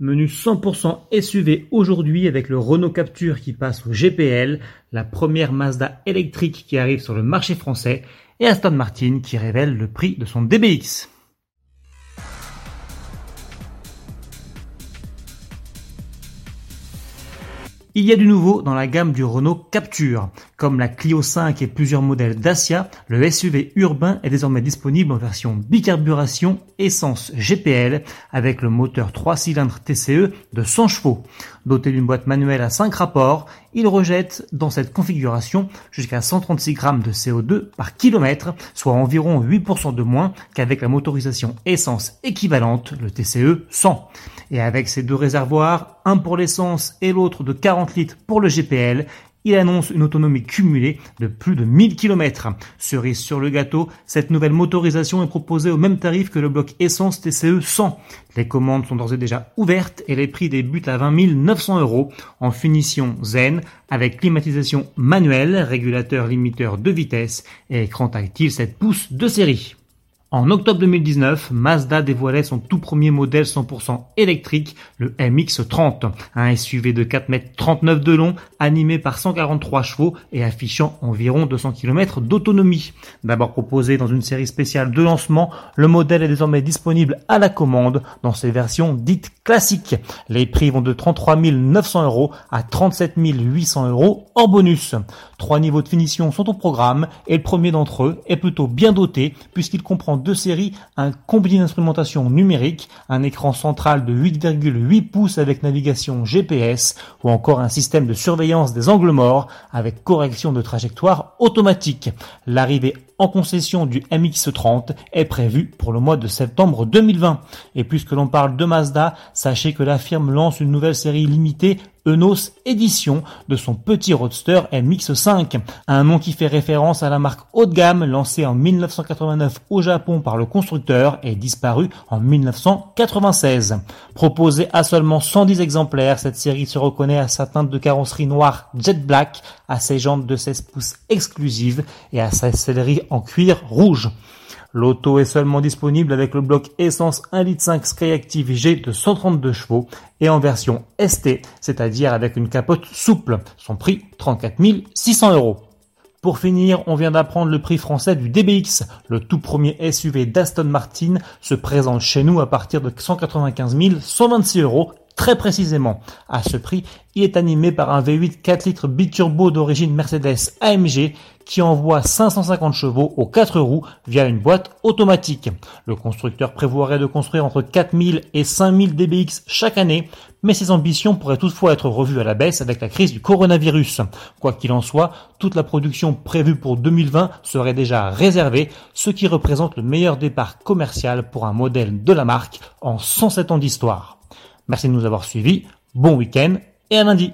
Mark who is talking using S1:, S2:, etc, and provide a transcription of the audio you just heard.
S1: Menu 100% SUV aujourd'hui avec le Renault Capture qui passe au GPL, la première Mazda électrique qui arrive sur le marché français et Aston Martin qui révèle le prix de son DBX. Il y a du nouveau dans la gamme du Renault Capture. Comme la Clio 5 et plusieurs modèles Dacia, le SUV urbain est désormais disponible en version bicarburation essence GPL avec le moteur 3 cylindres TCE de 100 chevaux. Doté d'une boîte manuelle à 5 rapports, il rejette dans cette configuration jusqu'à 136 grammes de CO2 par kilomètre, soit environ 8% de moins qu'avec la motorisation essence équivalente, le TCE 100. Et avec ces deux réservoirs, un pour l'essence et l'autre de 40 litres pour le GPL, il annonce une autonomie cumulée de plus de 1000 km. Cerise sur le gâteau, cette nouvelle motorisation est proposée au même tarif que le bloc essence TCE 100. Les commandes sont d'ores et déjà ouvertes et les prix débutent à 20 900 euros en finition zen avec climatisation manuelle, régulateur limiteur de vitesse et écran tactile 7 pouces de série. En octobre 2019, Mazda dévoilait son tout premier modèle 100% électrique, le MX-30, un SUV de 4,39 m de long, animé par 143 chevaux et affichant environ 200 km d'autonomie. D'abord proposé dans une série spéciale de lancement, le modèle est désormais disponible à la commande dans ses versions dites classiques. Les prix vont de 33 900 euros à 37 800 euros en bonus. Trois niveaux de finition sont au programme et le premier d'entre eux est plutôt bien doté puisqu'il comprend deux séries, un combiné d'instrumentation numérique, un écran central de 8,8 pouces avec navigation GPS ou encore un système de surveillance des angles morts avec correction de trajectoire automatique. L'arrivée en concession du MX-30 est prévue pour le mois de septembre 2020. Et puisque l'on parle de Mazda, sachez que la firme lance une nouvelle série limitée Enos Edition de son petit roadster MX5, un nom qui fait référence à la marque haut de gamme lancée en 1989 au Japon par le constructeur et disparue en 1996. Proposée à seulement 110 exemplaires, cette série se reconnaît à sa teinte de carrosserie noire jet black, à ses jantes de 16 pouces exclusives et à sa sellerie en cuir rouge. L'auto est seulement disponible avec le bloc essence 1.5 litre Skyactiv G de 132 chevaux et en version ST, c'est-à-dire avec une capote souple. Son prix 34 600 euros. Pour finir, on vient d'apprendre le prix français du DBX. Le tout premier SUV d'Aston Martin se présente chez nous à partir de 195 126 euros Très précisément, à ce prix, il est animé par un V8 4 litres biturbo d'origine Mercedes AMG qui envoie 550 chevaux aux 4 roues via une boîte automatique. Le constructeur prévoirait de construire entre 4000 et 5000 DBX chaque année, mais ses ambitions pourraient toutefois être revues à la baisse avec la crise du coronavirus. Quoi qu'il en soit, toute la production prévue pour 2020 serait déjà réservée, ce qui représente le meilleur départ commercial pour un modèle de la marque en 107 ans d'histoire. Merci de nous avoir suivis. Bon week-end et à lundi.